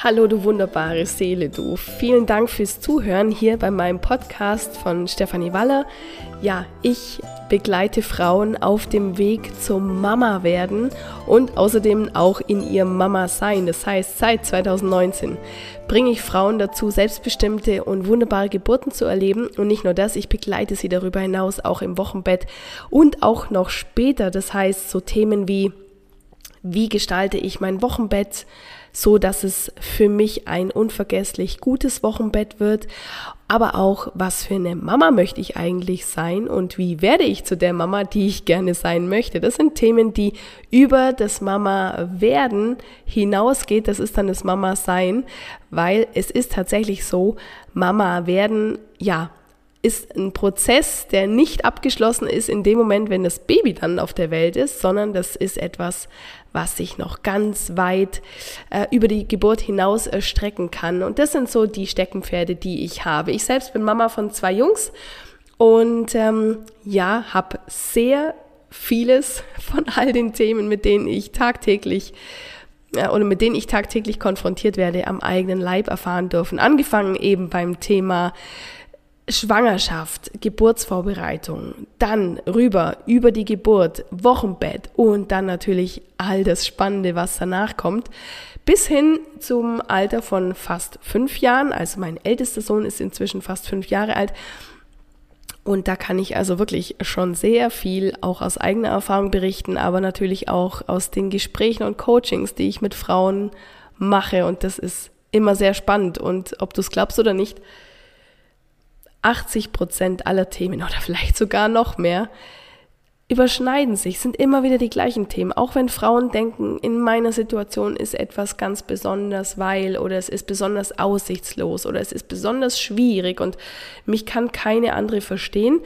Hallo du wunderbare Seele, du. Vielen Dank fürs Zuhören hier bei meinem Podcast von Stefanie Waller. Ja, ich begleite Frauen auf dem Weg zum Mama werden und außerdem auch in ihrem Mama sein. Das heißt, seit 2019 bringe ich Frauen dazu, selbstbestimmte und wunderbare Geburten zu erleben. Und nicht nur das, ich begleite sie darüber hinaus auch im Wochenbett und auch noch später. Das heißt, so Themen wie, wie gestalte ich mein Wochenbett? So dass es für mich ein unvergesslich gutes Wochenbett wird, aber auch, was für eine Mama möchte ich eigentlich sein und wie werde ich zu der Mama, die ich gerne sein möchte. Das sind Themen, die über das Mama werden hinausgeht. Das ist dann das Mama sein, weil es ist tatsächlich so, Mama werden, ja, ist ein Prozess, der nicht abgeschlossen ist in dem Moment, wenn das Baby dann auf der Welt ist, sondern das ist etwas, was sich noch ganz weit äh, über die Geburt hinaus erstrecken kann. Und das sind so die Steckenpferde, die ich habe. Ich selbst bin Mama von zwei Jungs und ähm, ja, habe sehr vieles von all den Themen, mit denen ich tagtäglich äh, oder mit denen ich tagtäglich konfrontiert werde, am eigenen Leib erfahren dürfen. Angefangen eben beim Thema Schwangerschaft, Geburtsvorbereitung, dann rüber über die Geburt, Wochenbett und dann natürlich all das Spannende, was danach kommt, bis hin zum Alter von fast fünf Jahren. Also mein ältester Sohn ist inzwischen fast fünf Jahre alt. Und da kann ich also wirklich schon sehr viel auch aus eigener Erfahrung berichten, aber natürlich auch aus den Gesprächen und Coachings, die ich mit Frauen mache. Und das ist immer sehr spannend. Und ob du es glaubst oder nicht, 80 Prozent aller Themen oder vielleicht sogar noch mehr überschneiden sich, sind immer wieder die gleichen Themen. Auch wenn Frauen denken, in meiner Situation ist etwas ganz besonders, weil oder es ist besonders aussichtslos oder es ist besonders schwierig und mich kann keine andere verstehen.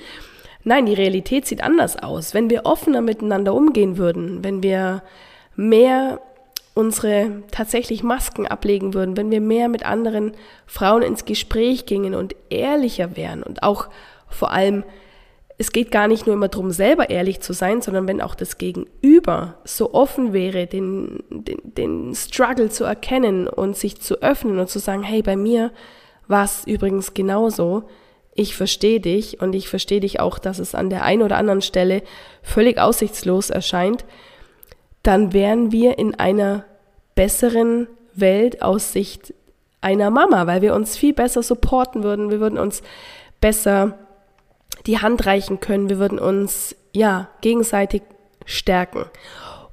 Nein, die Realität sieht anders aus. Wenn wir offener miteinander umgehen würden, wenn wir mehr unsere tatsächlich Masken ablegen würden, wenn wir mehr mit anderen Frauen ins Gespräch gingen und ehrlicher wären und auch vor allem, es geht gar nicht nur immer darum, selber ehrlich zu sein, sondern wenn auch das Gegenüber so offen wäre, den, den, den Struggle zu erkennen und sich zu öffnen und zu sagen, hey, bei mir war es übrigens genauso, ich verstehe dich und ich verstehe dich auch, dass es an der einen oder anderen Stelle völlig aussichtslos erscheint, dann wären wir in einer besseren Welt aus Sicht einer Mama, weil wir uns viel besser supporten würden, wir würden uns besser die Hand reichen können, wir würden uns ja gegenseitig stärken.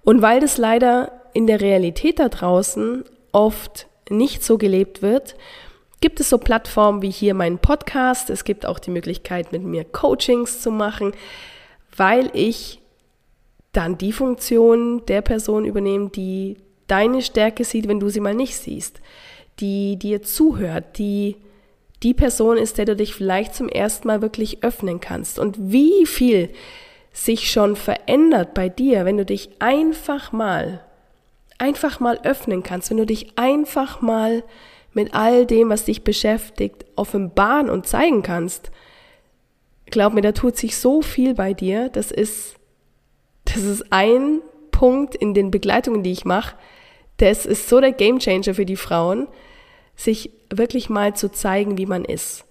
Und weil das leider in der Realität da draußen oft nicht so gelebt wird, gibt es so Plattformen wie hier meinen Podcast. Es gibt auch die Möglichkeit, mit mir Coachings zu machen, weil ich dann die Funktion der Person übernehmen, die deine Stärke sieht, wenn du sie mal nicht siehst, die dir zuhört, die die Person ist, der du dich vielleicht zum ersten Mal wirklich öffnen kannst. Und wie viel sich schon verändert bei dir, wenn du dich einfach mal, einfach mal öffnen kannst, wenn du dich einfach mal mit all dem, was dich beschäftigt, offenbaren und zeigen kannst. Glaub mir, da tut sich so viel bei dir. Das ist das ist ein Punkt in den Begleitungen, die ich mache. Das ist so der Gamechanger für die Frauen, sich wirklich mal zu zeigen, wie man ist.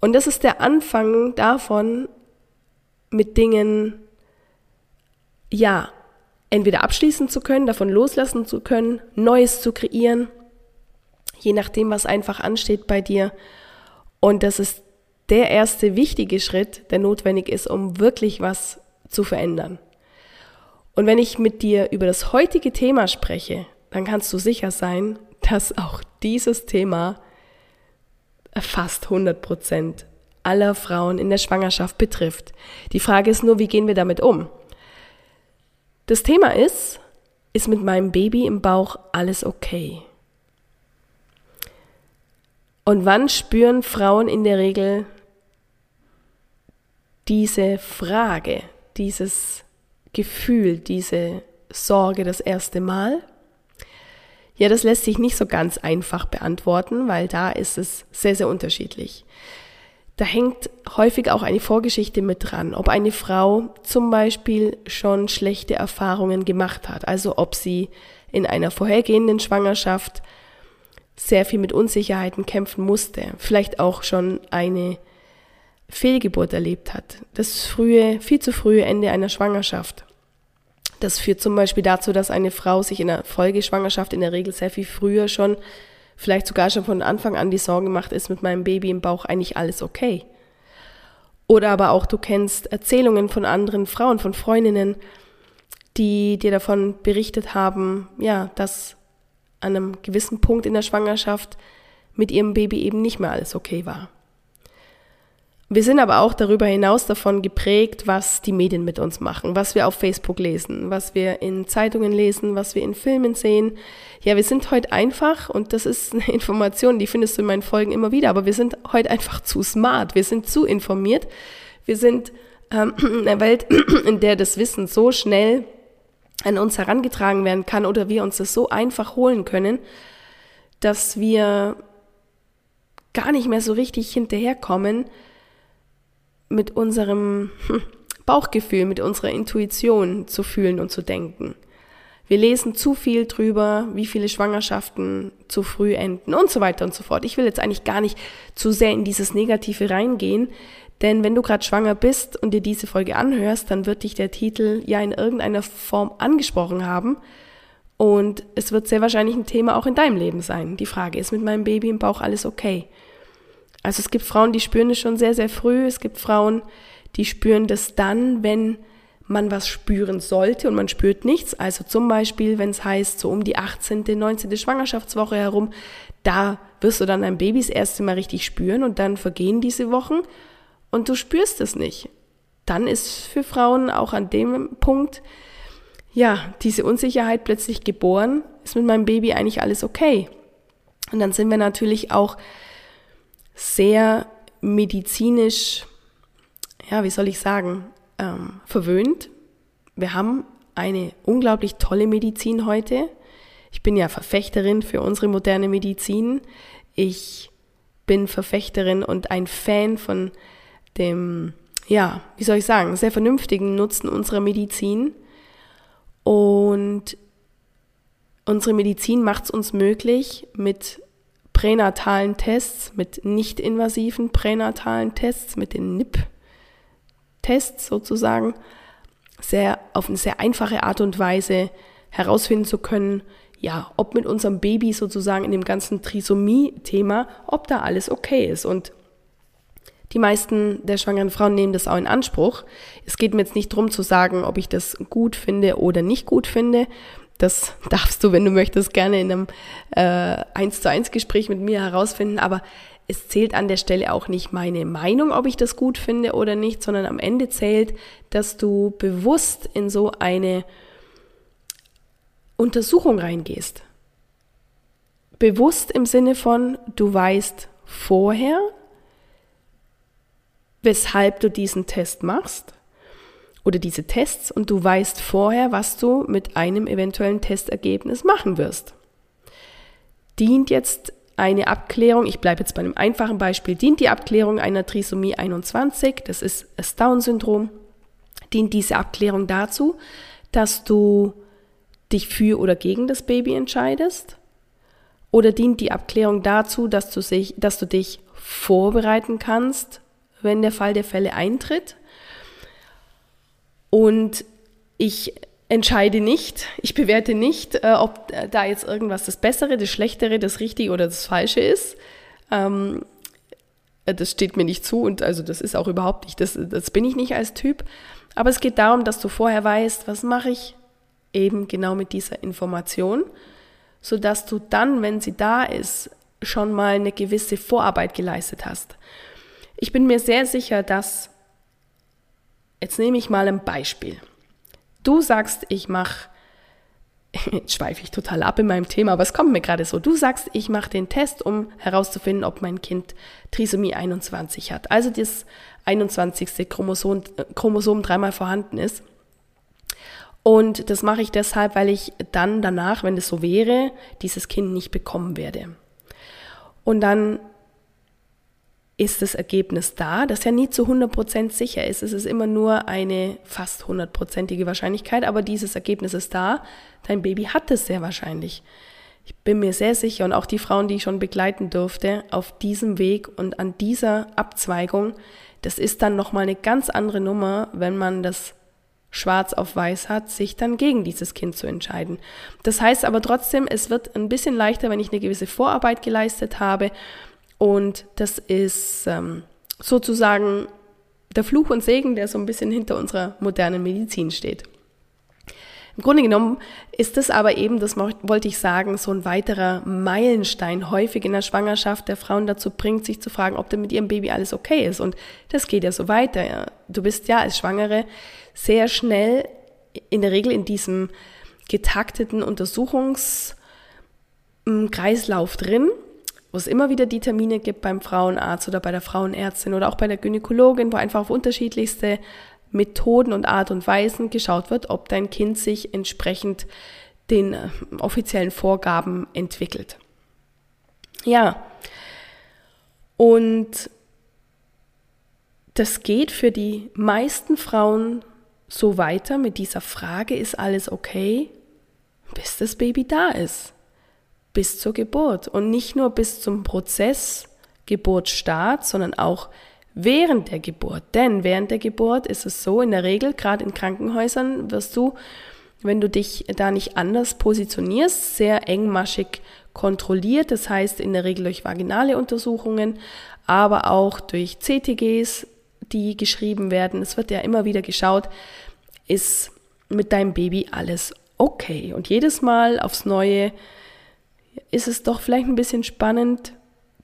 Und das ist der Anfang davon, mit Dingen, ja, entweder abschließen zu können, davon loslassen zu können, Neues zu kreieren, je nachdem, was einfach ansteht bei dir. Und das ist der erste wichtige Schritt, der notwendig ist, um wirklich was zu verändern. Und wenn ich mit dir über das heutige Thema spreche, dann kannst du sicher sein, dass auch dieses Thema fast 100 Prozent aller Frauen in der Schwangerschaft betrifft. Die Frage ist nur, wie gehen wir damit um? Das Thema ist, ist mit meinem Baby im Bauch alles okay? Und wann spüren Frauen in der Regel diese Frage, dieses Gefühl, diese Sorge das erste Mal? Ja, das lässt sich nicht so ganz einfach beantworten, weil da ist es sehr, sehr unterschiedlich. Da hängt häufig auch eine Vorgeschichte mit dran, ob eine Frau zum Beispiel schon schlechte Erfahrungen gemacht hat, also ob sie in einer vorhergehenden Schwangerschaft sehr viel mit Unsicherheiten kämpfen musste, vielleicht auch schon eine Fehlgeburt erlebt hat, das frühe, viel zu frühe Ende einer Schwangerschaft. Das führt zum Beispiel dazu, dass eine Frau sich in der Folgeschwangerschaft in der Regel sehr viel früher schon, vielleicht sogar schon von Anfang an die Sorge macht, ist mit meinem Baby im Bauch eigentlich alles okay. Oder aber auch du kennst Erzählungen von anderen Frauen, von Freundinnen, die dir davon berichtet haben, ja, dass an einem gewissen Punkt in der Schwangerschaft mit ihrem Baby eben nicht mehr alles okay war. Wir sind aber auch darüber hinaus davon geprägt, was die Medien mit uns machen, was wir auf Facebook lesen, was wir in Zeitungen lesen, was wir in Filmen sehen. Ja, wir sind heute einfach, und das ist eine Information, die findest du in meinen Folgen immer wieder, aber wir sind heute einfach zu smart, wir sind zu informiert, wir sind ähm, in einer Welt, in der das Wissen so schnell an uns herangetragen werden kann oder wir uns das so einfach holen können, dass wir gar nicht mehr so richtig hinterherkommen, mit unserem hm, Bauchgefühl, mit unserer Intuition zu fühlen und zu denken. Wir lesen zu viel drüber, wie viele Schwangerschaften zu früh enden und so weiter und so fort. Ich will jetzt eigentlich gar nicht zu sehr in dieses Negative reingehen, denn wenn du gerade schwanger bist und dir diese Folge anhörst, dann wird dich der Titel ja in irgendeiner Form angesprochen haben. Und es wird sehr wahrscheinlich ein Thema auch in deinem Leben sein. Die Frage ist mit meinem Baby im Bauch alles okay? Also es gibt Frauen, die spüren es schon sehr, sehr früh. Es gibt Frauen, die spüren das dann, wenn man was spüren sollte und man spürt nichts. Also zum Beispiel, wenn es heißt, so um die 18., 19. Schwangerschaftswoche herum, da wirst du dann dein Baby das erste Mal richtig spüren und dann vergehen diese Wochen und du spürst es nicht. Dann ist für Frauen auch an dem Punkt, ja, diese Unsicherheit plötzlich geboren, ist mit meinem Baby eigentlich alles okay. Und dann sind wir natürlich auch sehr medizinisch, ja, wie soll ich sagen, ähm, verwöhnt. Wir haben eine unglaublich tolle Medizin heute. Ich bin ja Verfechterin für unsere moderne Medizin. Ich bin Verfechterin und ein Fan von dem, ja, wie soll ich sagen, sehr vernünftigen Nutzen unserer Medizin. Und unsere Medizin macht es uns möglich, mit pränatalen Tests, mit nicht-invasiven pränatalen Tests, mit den NIP-Tests sozusagen, sehr, auf eine sehr einfache Art und Weise herausfinden zu können, ja, ob mit unserem Baby sozusagen in dem ganzen Trisomie-Thema, ob da alles okay ist. Und die meisten der schwangeren Frauen nehmen das auch in Anspruch. Es geht mir jetzt nicht darum zu sagen, ob ich das gut finde oder nicht gut finde, das darfst du, wenn du möchtest, gerne in einem äh, 1 zu 1 Gespräch mit mir herausfinden. Aber es zählt an der Stelle auch nicht meine Meinung, ob ich das gut finde oder nicht, sondern am Ende zählt, dass du bewusst in so eine Untersuchung reingehst. Bewusst im Sinne von, du weißt vorher, weshalb du diesen Test machst oder diese Tests und du weißt vorher, was du mit einem eventuellen Testergebnis machen wirst. Dient jetzt eine Abklärung, ich bleibe jetzt bei einem einfachen Beispiel, dient die Abklärung einer Trisomie 21, das ist das Down-Syndrom, dient diese Abklärung dazu, dass du dich für oder gegen das Baby entscheidest? Oder dient die Abklärung dazu, dass du, sich, dass du dich vorbereiten kannst, wenn der Fall der Fälle eintritt? Und ich entscheide nicht, ich bewerte nicht, äh, ob da jetzt irgendwas das Bessere, das Schlechtere, das Richtige oder das Falsche ist. Ähm, äh, das steht mir nicht zu und also das ist auch überhaupt nicht, das, das bin ich nicht als Typ. Aber es geht darum, dass du vorher weißt, was mache ich eben genau mit dieser Information, sodass du dann, wenn sie da ist, schon mal eine gewisse Vorarbeit geleistet hast. Ich bin mir sehr sicher, dass Jetzt nehme ich mal ein Beispiel. Du sagst, ich mache, jetzt schweife ich total ab in meinem Thema, aber es kommt mir gerade so. Du sagst, ich mache den Test, um herauszufinden, ob mein Kind Trisomie 21 hat. Also das 21. Chromosom, Chromosom dreimal vorhanden ist. Und das mache ich deshalb, weil ich dann danach, wenn das so wäre, dieses Kind nicht bekommen werde. Und dann ist das Ergebnis da, das ja nie zu 100% sicher ist. Es ist immer nur eine fast hundertprozentige Wahrscheinlichkeit, aber dieses Ergebnis ist da. Dein Baby hat es sehr wahrscheinlich. Ich bin mir sehr sicher und auch die Frauen, die ich schon begleiten durfte, auf diesem Weg und an dieser Abzweigung, das ist dann nochmal eine ganz andere Nummer, wenn man das schwarz auf weiß hat, sich dann gegen dieses Kind zu entscheiden. Das heißt aber trotzdem, es wird ein bisschen leichter, wenn ich eine gewisse Vorarbeit geleistet habe. Und das ist ähm, sozusagen der Fluch und Segen, der so ein bisschen hinter unserer modernen Medizin steht. Im Grunde genommen ist das aber eben, das wollte ich sagen, so ein weiterer Meilenstein häufig in der Schwangerschaft der Frauen dazu bringt, sich zu fragen, ob denn mit ihrem Baby alles okay ist. Und das geht ja so weiter. Du bist ja als Schwangere sehr schnell in der Regel in diesem getakteten Untersuchungskreislauf drin, wo es immer wieder die Termine gibt beim Frauenarzt oder bei der Frauenärztin oder auch bei der Gynäkologin, wo einfach auf unterschiedlichste Methoden und Art und Weisen geschaut wird, ob dein Kind sich entsprechend den äh, offiziellen Vorgaben entwickelt. Ja, und das geht für die meisten Frauen so weiter. Mit dieser Frage, ist alles okay, bis das Baby da ist, bis zur Geburt und nicht nur bis zum Prozess Geburtsstart, sondern auch während der Geburt. Denn während der Geburt ist es so, in der Regel, gerade in Krankenhäusern, wirst du, wenn du dich da nicht anders positionierst, sehr engmaschig kontrolliert. Das heißt in der Regel durch vaginale Untersuchungen, aber auch durch CTGs, die geschrieben werden. Es wird ja immer wieder geschaut, ist mit deinem Baby alles okay. Und jedes Mal aufs Neue ist es doch vielleicht ein bisschen spannend,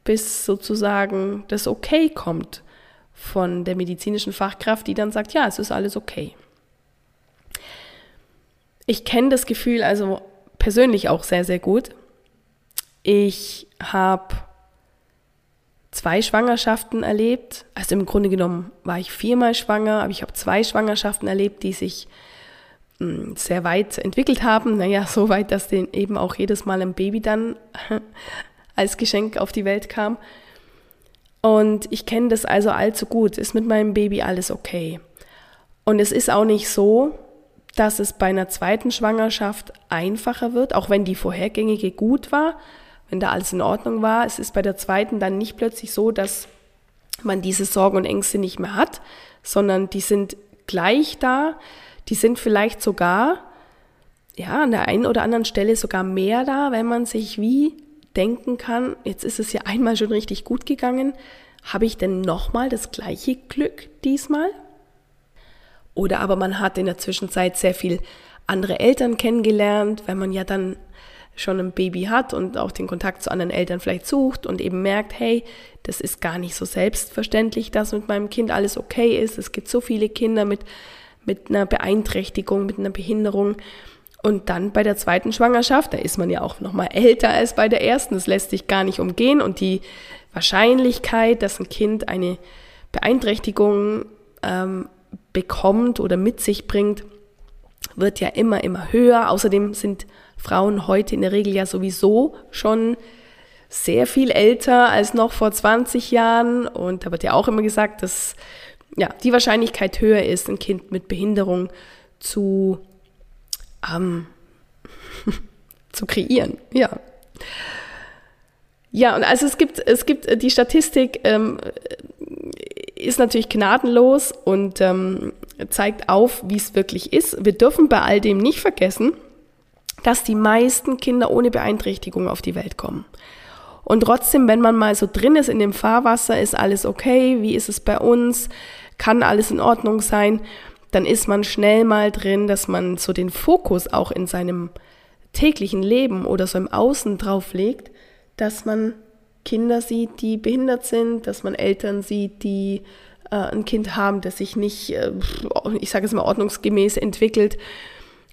bis sozusagen das Okay kommt von der medizinischen Fachkraft, die dann sagt, ja, es ist alles okay. Ich kenne das Gefühl also persönlich auch sehr, sehr gut. Ich habe zwei Schwangerschaften erlebt. Also im Grunde genommen war ich viermal schwanger, aber ich habe zwei Schwangerschaften erlebt, die sich sehr weit entwickelt haben. Naja, so weit, dass denen eben auch jedes Mal ein Baby dann als Geschenk auf die Welt kam. Und ich kenne das also allzu gut. Ist mit meinem Baby alles okay? Und es ist auch nicht so, dass es bei einer zweiten Schwangerschaft einfacher wird, auch wenn die vorhergängige gut war, wenn da alles in Ordnung war. Es ist bei der zweiten dann nicht plötzlich so, dass man diese Sorgen und Ängste nicht mehr hat, sondern die sind gleich da. Die sind vielleicht sogar, ja, an der einen oder anderen Stelle sogar mehr da, wenn man sich wie denken kann, jetzt ist es ja einmal schon richtig gut gegangen, habe ich denn nochmal das gleiche Glück diesmal? Oder aber man hat in der Zwischenzeit sehr viel andere Eltern kennengelernt, wenn man ja dann schon ein Baby hat und auch den Kontakt zu anderen Eltern vielleicht sucht und eben merkt, hey, das ist gar nicht so selbstverständlich, dass mit meinem Kind alles okay ist. Es gibt so viele Kinder mit, mit einer Beeinträchtigung, mit einer Behinderung. Und dann bei der zweiten Schwangerschaft, da ist man ja auch noch mal älter als bei der ersten. Das lässt sich gar nicht umgehen. Und die Wahrscheinlichkeit, dass ein Kind eine Beeinträchtigung ähm, bekommt oder mit sich bringt, wird ja immer, immer höher. Außerdem sind Frauen heute in der Regel ja sowieso schon sehr viel älter als noch vor 20 Jahren. Und da wird ja auch immer gesagt, dass ja, die Wahrscheinlichkeit höher ist, ein Kind mit Behinderung zu ähm, zu kreieren. Ja. Ja, und also es gibt, es gibt äh, die Statistik ähm, ist natürlich gnadenlos und ähm, zeigt auf, wie es wirklich ist. Wir dürfen bei all dem nicht vergessen, dass die meisten Kinder ohne Beeinträchtigung auf die Welt kommen. Und trotzdem, wenn man mal so drin ist in dem Fahrwasser, ist alles okay, wie ist es bei uns, kann alles in Ordnung sein, dann ist man schnell mal drin, dass man so den Fokus auch in seinem täglichen Leben oder so im Außen drauf legt, dass man Kinder sieht, die behindert sind, dass man Eltern sieht, die äh, ein Kind haben, das sich nicht, äh, ich sage es mal, ordnungsgemäß entwickelt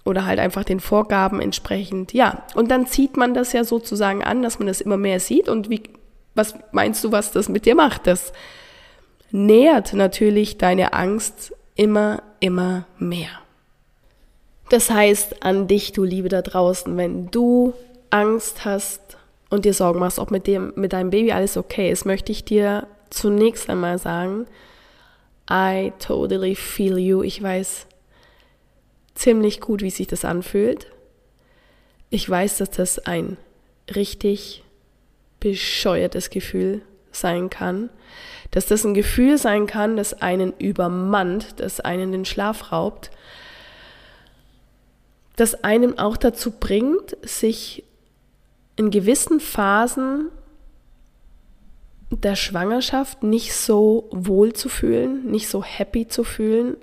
oder halt einfach den Vorgaben entsprechend. Ja, und dann zieht man das ja sozusagen an, dass man das immer mehr sieht. Und wie, was meinst du, was das mit dir macht? Das nährt natürlich deine Angst immer, immer mehr. Das heißt an dich, du Liebe da draußen, wenn du Angst hast und dir Sorgen machst, ob mit, dem, mit deinem Baby alles okay ist, möchte ich dir zunächst einmal sagen, I totally feel you. Ich weiß ziemlich gut, wie sich das anfühlt. Ich weiß, dass das ein richtig bescheuertes Gefühl sein kann. Dass das ein Gefühl sein kann, das einen übermannt, das einen den Schlaf raubt, das einem auch dazu bringt, sich in gewissen Phasen der Schwangerschaft nicht so wohl zu fühlen, nicht so happy zu fühlen.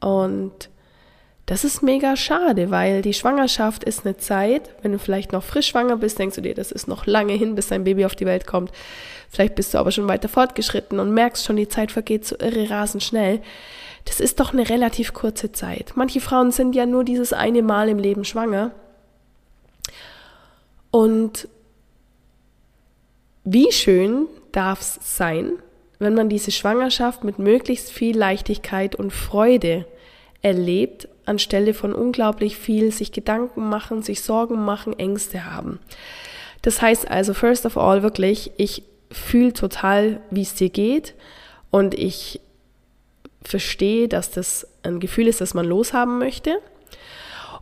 Und das ist mega schade, weil die Schwangerschaft ist eine Zeit, wenn du vielleicht noch frisch schwanger bist, denkst du dir, das ist noch lange hin, bis dein Baby auf die Welt kommt. Vielleicht bist du aber schon weiter fortgeschritten und merkst schon, die Zeit vergeht so irre rasend schnell. Das ist doch eine relativ kurze Zeit. Manche Frauen sind ja nur dieses eine Mal im Leben schwanger. Und wie schön darf es sein, wenn man diese Schwangerschaft mit möglichst viel Leichtigkeit und Freude erlebt, anstelle von unglaublich viel sich Gedanken machen, sich Sorgen machen, Ängste haben. Das heißt also, first of all, wirklich, ich fühle total, wie es dir geht und ich verstehe, dass das ein Gefühl ist, das man loshaben möchte.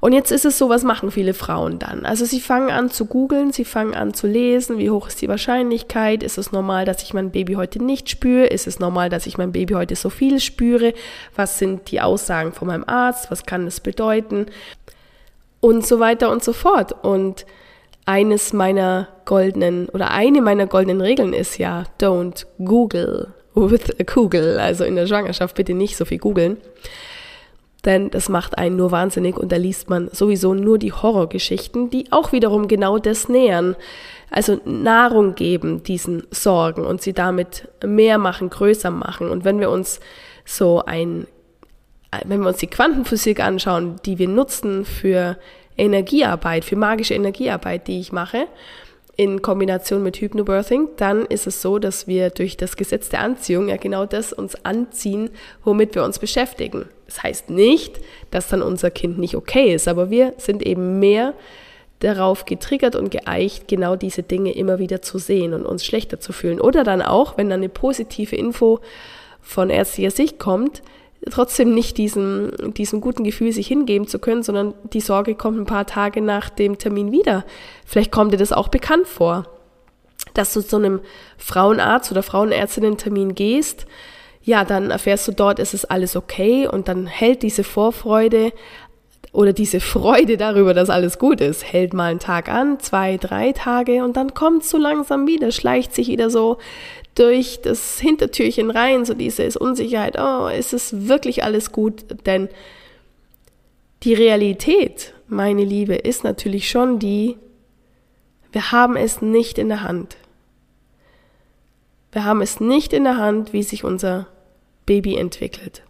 Und jetzt ist es so, was machen viele Frauen dann? Also sie fangen an zu googeln, sie fangen an zu lesen, wie hoch ist die Wahrscheinlichkeit? Ist es normal, dass ich mein Baby heute nicht spüre? Ist es normal, dass ich mein Baby heute so viel spüre? Was sind die Aussagen von meinem Arzt? Was kann das bedeuten? Und so weiter und so fort. Und eines meiner goldenen oder eine meiner goldenen Regeln ist ja, don't Google with a Kugel. Also in der Schwangerschaft bitte nicht so viel googeln denn das macht einen nur wahnsinnig und da liest man sowieso nur die Horrorgeschichten, die auch wiederum genau das nähern. Also Nahrung geben diesen Sorgen und sie damit mehr machen, größer machen. Und wenn wir uns so ein, wenn wir uns die Quantenphysik anschauen, die wir nutzen für Energiearbeit, für magische Energiearbeit, die ich mache, in Kombination mit Hypnobirthing, dann ist es so, dass wir durch das Gesetz der Anziehung ja genau das uns anziehen, womit wir uns beschäftigen. Das heißt nicht, dass dann unser Kind nicht okay ist, aber wir sind eben mehr darauf getriggert und geeicht, genau diese Dinge immer wieder zu sehen und uns schlechter zu fühlen. Oder dann auch, wenn dann eine positive Info von ärztlicher Sicht kommt, trotzdem nicht diesem, diesem guten Gefühl sich hingeben zu können, sondern die Sorge kommt ein paar Tage nach dem Termin wieder. Vielleicht kommt dir das auch bekannt vor, dass du zu einem Frauenarzt oder Frauenärztinnen-Termin gehst, ja, dann erfährst du dort, ist es alles okay und dann hält diese Vorfreude oder diese Freude darüber, dass alles gut ist, hält mal einen Tag an, zwei, drei Tage und dann kommt es so langsam wieder, schleicht sich wieder so durch das Hintertürchen rein, so diese Unsicherheit, oh, ist es wirklich alles gut? Denn die Realität, meine Liebe, ist natürlich schon die, wir haben es nicht in der Hand. Wir haben es nicht in der Hand, wie sich unser Baby entwickelt.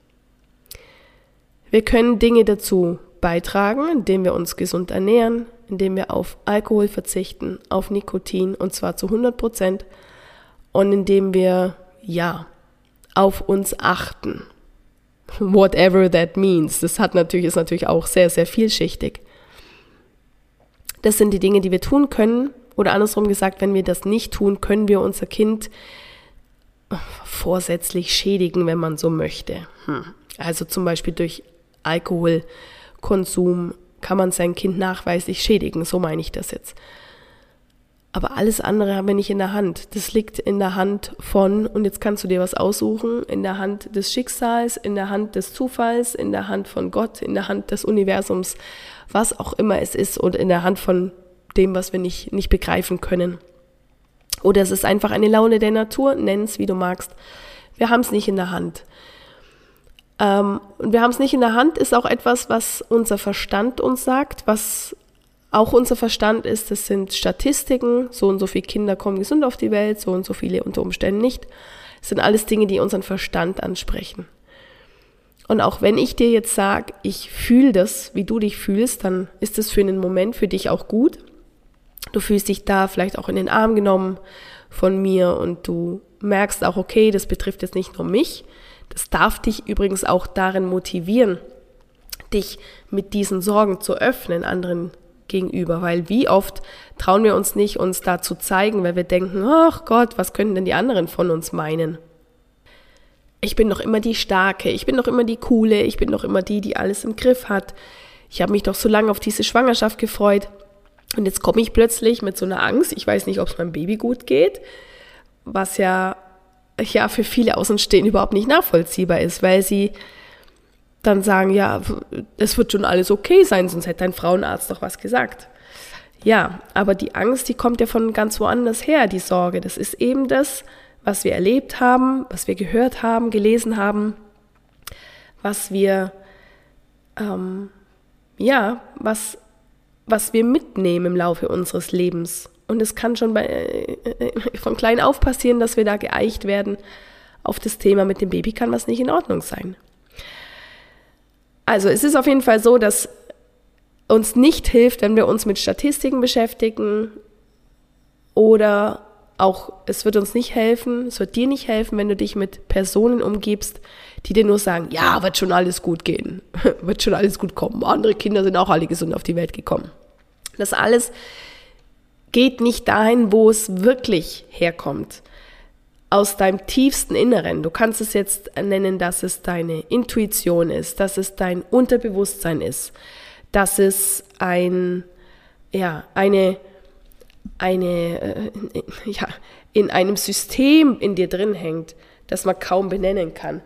Wir können Dinge dazu beitragen, indem wir uns gesund ernähren, indem wir auf Alkohol verzichten, auf Nikotin und zwar zu 100 Prozent und indem wir, ja, auf uns achten. Whatever that means. Das hat natürlich, ist natürlich auch sehr, sehr vielschichtig. Das sind die Dinge, die wir tun können. Oder andersrum gesagt, wenn wir das nicht tun, können wir unser Kind vorsätzlich schädigen, wenn man so möchte. Hm. Also zum Beispiel durch Alkoholkonsum kann man sein Kind nachweislich schädigen, so meine ich das jetzt. Aber alles andere haben wir nicht in der Hand. Das liegt in der Hand von, und jetzt kannst du dir was aussuchen, in der Hand des Schicksals, in der Hand des Zufalls, in der Hand von Gott, in der Hand des Universums, was auch immer es ist, oder in der Hand von dem, was wir nicht, nicht begreifen können. Oder es ist einfach eine Laune der Natur, nenn es wie du magst. Wir haben es nicht in der Hand. Ähm, und wir haben es nicht in der Hand ist auch etwas, was unser Verstand uns sagt, was auch unser Verstand ist, das sind Statistiken, so und so viele Kinder kommen gesund auf die Welt, so und so viele unter Umständen nicht. Das sind alles Dinge, die unseren Verstand ansprechen. Und auch wenn ich dir jetzt sage, ich fühle das, wie du dich fühlst, dann ist das für einen Moment für dich auch gut. Du fühlst dich da vielleicht auch in den Arm genommen von mir und du merkst auch, okay, das betrifft jetzt nicht nur mich. Das darf dich übrigens auch darin motivieren, dich mit diesen Sorgen zu öffnen, anderen gegenüber, weil wie oft trauen wir uns nicht, uns da zu zeigen, weil wir denken, ach Gott, was können denn die anderen von uns meinen? Ich bin doch immer die Starke, ich bin doch immer die Coole, ich bin doch immer die, die alles im Griff hat. Ich habe mich doch so lange auf diese Schwangerschaft gefreut. Und jetzt komme ich plötzlich mit so einer Angst, ich weiß nicht, ob es meinem Baby gut geht, was ja, ja für viele Außenstehende überhaupt nicht nachvollziehbar ist, weil sie dann sagen, ja, es wird schon alles okay sein, sonst hätte ein Frauenarzt doch was gesagt. Ja, aber die Angst, die kommt ja von ganz woanders her, die Sorge. Das ist eben das, was wir erlebt haben, was wir gehört haben, gelesen haben, was wir, ähm, ja, was, was wir mitnehmen im Laufe unseres Lebens. Und es kann schon bei, äh, von klein auf passieren, dass wir da geeicht werden. Auf das Thema mit dem Baby kann was nicht in Ordnung sein. Also es ist auf jeden Fall so, dass uns nicht hilft, wenn wir uns mit Statistiken beschäftigen oder auch, es wird uns nicht helfen, es wird dir nicht helfen, wenn du dich mit Personen umgibst, die dir nur sagen, ja, wird schon alles gut gehen, wird schon alles gut kommen. Andere Kinder sind auch alle gesund auf die Welt gekommen. Das alles geht nicht dahin, wo es wirklich herkommt. Aus deinem tiefsten Inneren. Du kannst es jetzt nennen, dass es deine Intuition ist, dass es dein Unterbewusstsein ist, dass es ein, ja, eine, eine, äh, ja, in einem System in dir drin hängt, das man kaum benennen kann.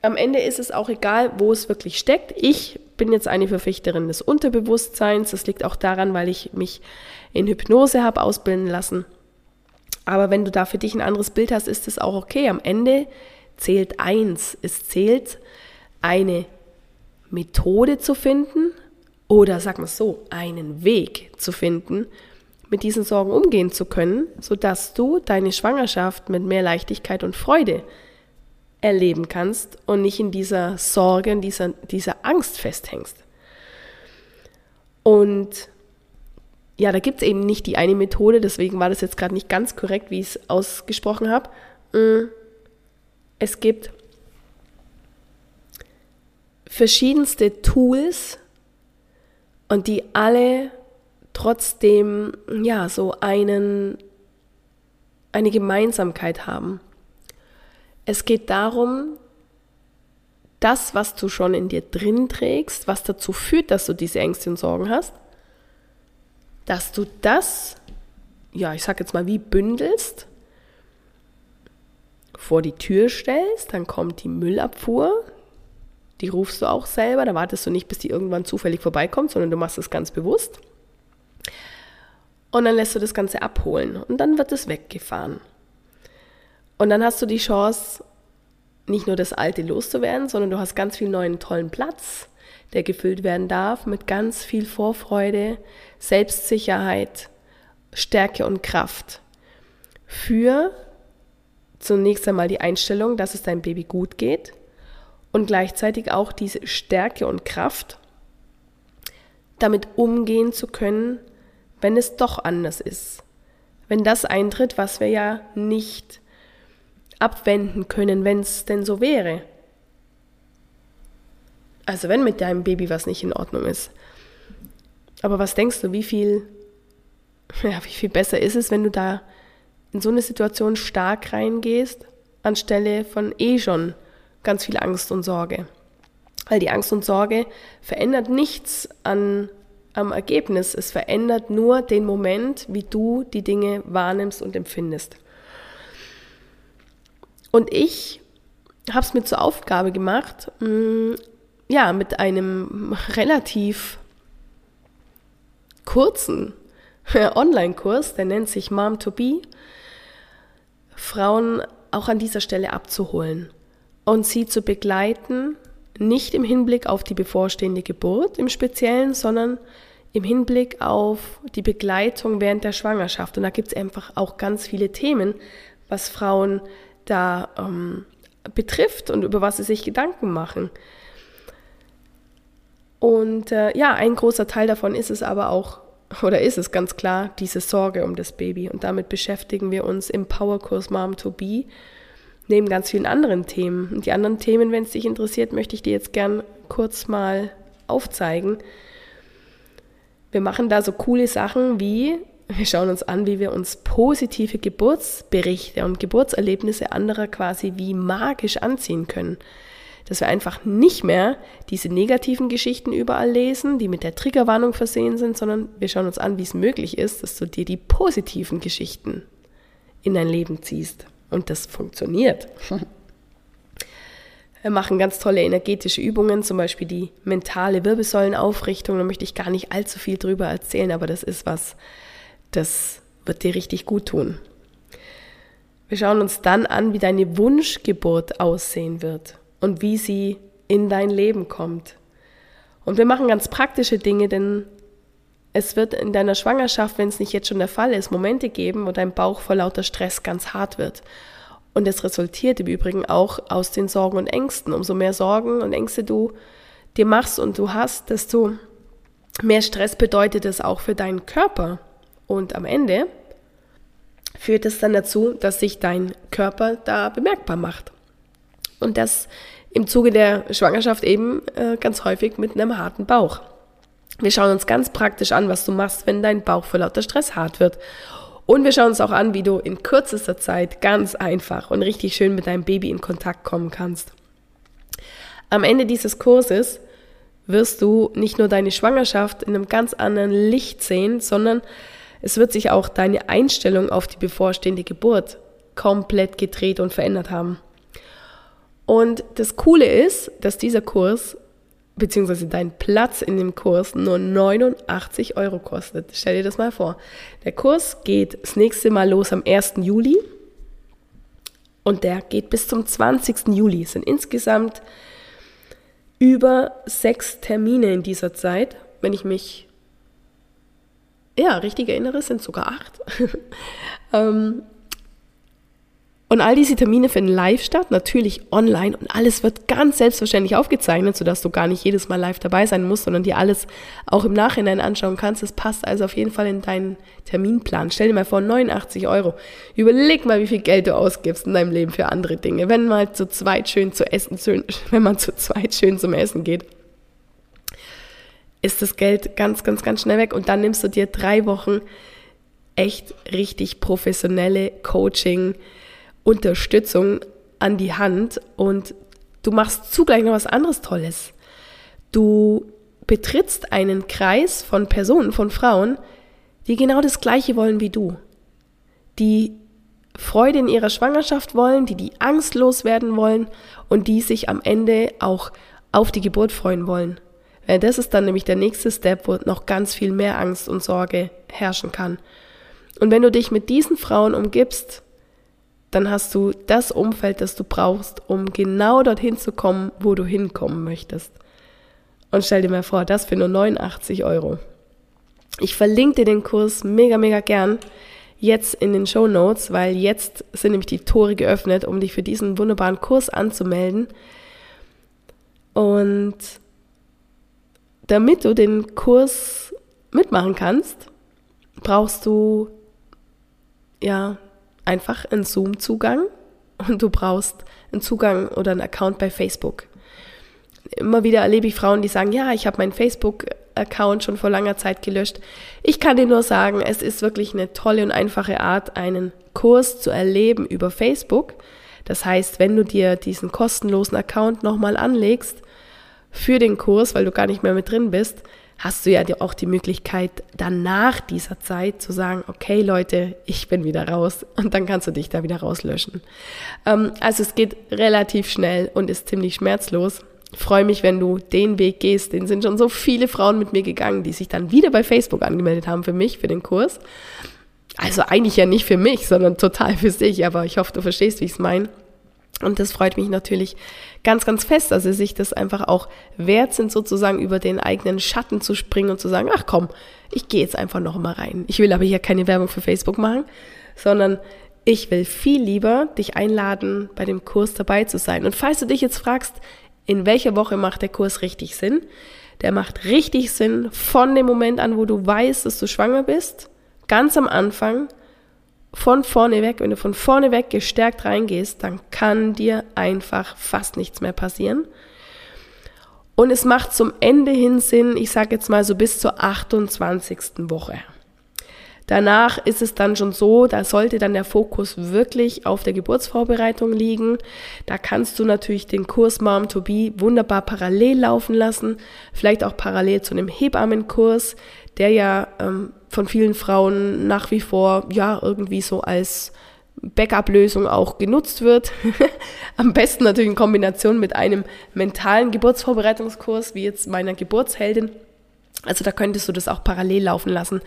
Am Ende ist es auch egal, wo es wirklich steckt. Ich bin jetzt eine Verfechterin des Unterbewusstseins. Das liegt auch daran, weil ich mich in Hypnose habe ausbilden lassen. Aber wenn du da für dich ein anderes Bild hast, ist es auch okay. Am Ende zählt eins. Es zählt eine Methode zu finden, oder sag mal so, einen Weg zu finden, mit diesen Sorgen umgehen zu können, sodass du deine Schwangerschaft mit mehr Leichtigkeit und Freude erleben kannst und nicht in dieser Sorge, in dieser, dieser Angst festhängst. Und ja, da gibt es eben nicht die eine Methode, deswegen war das jetzt gerade nicht ganz korrekt, wie ich es ausgesprochen habe. Mm, es gibt verschiedenste Tools, und die alle trotzdem ja so einen eine Gemeinsamkeit haben. Es geht darum, das, was du schon in dir drin trägst, was dazu führt, dass du diese Ängste und Sorgen hast, dass du das, ja, ich sag jetzt mal, wie bündelst, vor die Tür stellst, dann kommt die Müllabfuhr, die rufst du auch selber, da wartest du nicht, bis die irgendwann zufällig vorbeikommt, sondern du machst es ganz bewusst. Und dann lässt du das Ganze abholen und dann wird es weggefahren. Und dann hast du die Chance, nicht nur das Alte loszuwerden, sondern du hast ganz viel neuen tollen Platz, der gefüllt werden darf mit ganz viel Vorfreude, Selbstsicherheit, Stärke und Kraft. Für zunächst einmal die Einstellung, dass es deinem Baby gut geht, und gleichzeitig auch diese Stärke und Kraft, damit umgehen zu können, wenn es doch anders ist. Wenn das eintritt, was wir ja nicht abwenden können, wenn es denn so wäre. Also wenn mit deinem Baby was nicht in Ordnung ist. Aber was denkst du, wie viel, ja, wie viel besser ist es, wenn du da in so eine Situation stark reingehst, anstelle von eh schon ganz viel Angst und Sorge. Weil die Angst und Sorge verändert nichts an, am Ergebnis. Es verändert nur den Moment, wie du die Dinge wahrnimmst und empfindest. Und ich habe es mir zur Aufgabe gemacht, mm, ja, mit einem relativ kurzen Online-Kurs, der nennt sich Mom to Be, Frauen auch an dieser Stelle abzuholen und sie zu begleiten, nicht im Hinblick auf die bevorstehende Geburt im Speziellen, sondern im Hinblick auf die Begleitung während der Schwangerschaft. Und da gibt es einfach auch ganz viele Themen, was Frauen da ähm, betrifft und über was sie sich Gedanken machen. Und äh, ja, ein großer Teil davon ist es aber auch, oder ist es ganz klar, diese Sorge um das Baby. Und damit beschäftigen wir uns im Powerkurs Mom to Be neben ganz vielen anderen Themen. Und die anderen Themen, wenn es dich interessiert, möchte ich dir jetzt gern kurz mal aufzeigen. Wir machen da so coole Sachen wie, wir schauen uns an, wie wir uns positive Geburtsberichte und Geburtserlebnisse anderer quasi wie magisch anziehen können. Dass wir einfach nicht mehr diese negativen Geschichten überall lesen, die mit der Triggerwarnung versehen sind, sondern wir schauen uns an, wie es möglich ist, dass du dir die positiven Geschichten in dein Leben ziehst. Und das funktioniert. Wir machen ganz tolle energetische Übungen, zum Beispiel die mentale Wirbelsäulenaufrichtung. Da möchte ich gar nicht allzu viel drüber erzählen, aber das ist was, das wird dir richtig gut tun. Wir schauen uns dann an, wie deine Wunschgeburt aussehen wird und wie sie in dein Leben kommt. Und wir machen ganz praktische Dinge, denn es wird in deiner Schwangerschaft, wenn es nicht jetzt schon der Fall ist, Momente geben, wo dein Bauch vor lauter Stress ganz hart wird. Und es resultiert im Übrigen auch aus den Sorgen und Ängsten. Umso mehr Sorgen und Ängste du dir machst und du hast, desto mehr Stress bedeutet es auch für deinen Körper. Und am Ende führt es dann dazu, dass sich dein Körper da bemerkbar macht. Und das im Zuge der Schwangerschaft eben äh, ganz häufig mit einem harten Bauch. Wir schauen uns ganz praktisch an, was du machst, wenn dein Bauch vor lauter Stress hart wird. Und wir schauen uns auch an, wie du in kürzester Zeit ganz einfach und richtig schön mit deinem Baby in Kontakt kommen kannst. Am Ende dieses Kurses wirst du nicht nur deine Schwangerschaft in einem ganz anderen Licht sehen, sondern es wird sich auch deine Einstellung auf die bevorstehende Geburt komplett gedreht und verändert haben. Und das Coole ist, dass dieser Kurs beziehungsweise dein Platz in dem Kurs nur 89 Euro kostet. Stell dir das mal vor. Der Kurs geht das nächste Mal los am 1. Juli und der geht bis zum 20. Juli. Es sind insgesamt über sechs Termine in dieser Zeit. Wenn ich mich ja, richtig erinnere, sind sogar acht. ähm, und all diese Termine finden live statt, natürlich online und alles wird ganz selbstverständlich aufgezeichnet, sodass du gar nicht jedes Mal live dabei sein musst, sondern dir alles auch im Nachhinein anschauen kannst. Das passt also auf jeden Fall in deinen Terminplan. Stell dir mal vor, 89 Euro. Überleg mal, wie viel Geld du ausgibst in deinem Leben für andere Dinge. Wenn mal zu zweit schön zu essen, wenn man zu zweit schön zum Essen geht ist das Geld ganz, ganz, ganz schnell weg und dann nimmst du dir drei Wochen echt richtig professionelle Coaching, Unterstützung an die Hand und du machst zugleich noch was anderes Tolles. Du betrittst einen Kreis von Personen, von Frauen, die genau das Gleiche wollen wie du. Die Freude in ihrer Schwangerschaft wollen, die die Angst loswerden wollen und die sich am Ende auch auf die Geburt freuen wollen. Weil das ist dann nämlich der nächste Step, wo noch ganz viel mehr Angst und Sorge herrschen kann. Und wenn du dich mit diesen Frauen umgibst, dann hast du das Umfeld, das du brauchst, um genau dorthin zu kommen, wo du hinkommen möchtest. Und stell dir mal vor, das für nur 89 Euro. Ich verlinke dir den Kurs mega, mega gern jetzt in den Show Notes, weil jetzt sind nämlich die Tore geöffnet, um dich für diesen wunderbaren Kurs anzumelden. Und damit du den Kurs mitmachen kannst, brauchst du ja einfach einen Zoom-Zugang und du brauchst einen Zugang oder einen Account bei Facebook. Immer wieder erlebe ich Frauen, die sagen, ja, ich habe meinen Facebook-Account schon vor langer Zeit gelöscht. Ich kann dir nur sagen, es ist wirklich eine tolle und einfache Art, einen Kurs zu erleben über Facebook. Das heißt, wenn du dir diesen kostenlosen Account nochmal anlegst, für den Kurs, weil du gar nicht mehr mit drin bist, hast du ja auch die Möglichkeit, dann nach dieser Zeit zu sagen, okay Leute, ich bin wieder raus und dann kannst du dich da wieder rauslöschen. Ähm, also es geht relativ schnell und ist ziemlich schmerzlos. Freue mich, wenn du den Weg gehst. Den sind schon so viele Frauen mit mir gegangen, die sich dann wieder bei Facebook angemeldet haben für mich, für den Kurs. Also eigentlich ja nicht für mich, sondern total für sich, aber ich hoffe, du verstehst, wie ich es meine. Und das freut mich natürlich ganz, ganz fest, dass sie sich das einfach auch wert sind, sozusagen über den eigenen Schatten zu springen und zu sagen, ach komm, ich gehe jetzt einfach noch mal rein. Ich will aber hier keine Werbung für Facebook machen, sondern ich will viel lieber dich einladen, bei dem Kurs dabei zu sein. Und falls du dich jetzt fragst, in welcher Woche macht der Kurs richtig Sinn? Der macht richtig Sinn von dem Moment an, wo du weißt, dass du schwanger bist, ganz am Anfang von vorne weg, wenn du von vorne weg gestärkt reingehst, dann kann dir einfach fast nichts mehr passieren. Und es macht zum Ende hin Sinn, ich sage jetzt mal so bis zur 28. Woche. Danach ist es dann schon so, da sollte dann der Fokus wirklich auf der Geburtsvorbereitung liegen. Da kannst du natürlich den Kurs Mom to Be wunderbar parallel laufen lassen, vielleicht auch parallel zu einem Hebammenkurs, der ja ähm, von vielen Frauen nach wie vor ja irgendwie so als Backup-Lösung auch genutzt wird. Am besten natürlich in Kombination mit einem mentalen Geburtsvorbereitungskurs, wie jetzt meiner Geburtsheldin. Also da könntest du das auch parallel laufen lassen.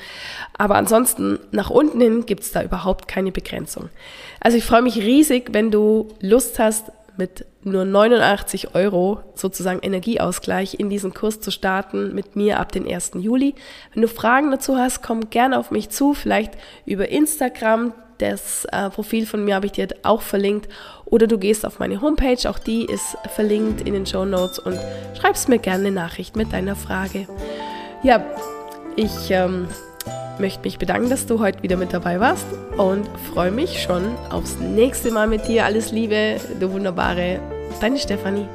Aber ansonsten, nach unten hin gibt es da überhaupt keine Begrenzung. Also ich freue mich riesig, wenn du Lust hast, mit nur 89 Euro sozusagen Energieausgleich in diesen Kurs zu starten mit mir ab den 1. Juli. Wenn du Fragen dazu hast, komm gerne auf mich zu, vielleicht über Instagram. Das äh, Profil von mir habe ich dir auch verlinkt. Oder du gehst auf meine Homepage, auch die ist verlinkt in den Show Notes und schreibst mir gerne eine Nachricht mit deiner Frage. Ja, ich ähm, möchte mich bedanken, dass du heute wieder mit dabei warst und freue mich schon aufs nächste Mal mit dir. Alles Liebe, du wunderbare, deine Stefanie.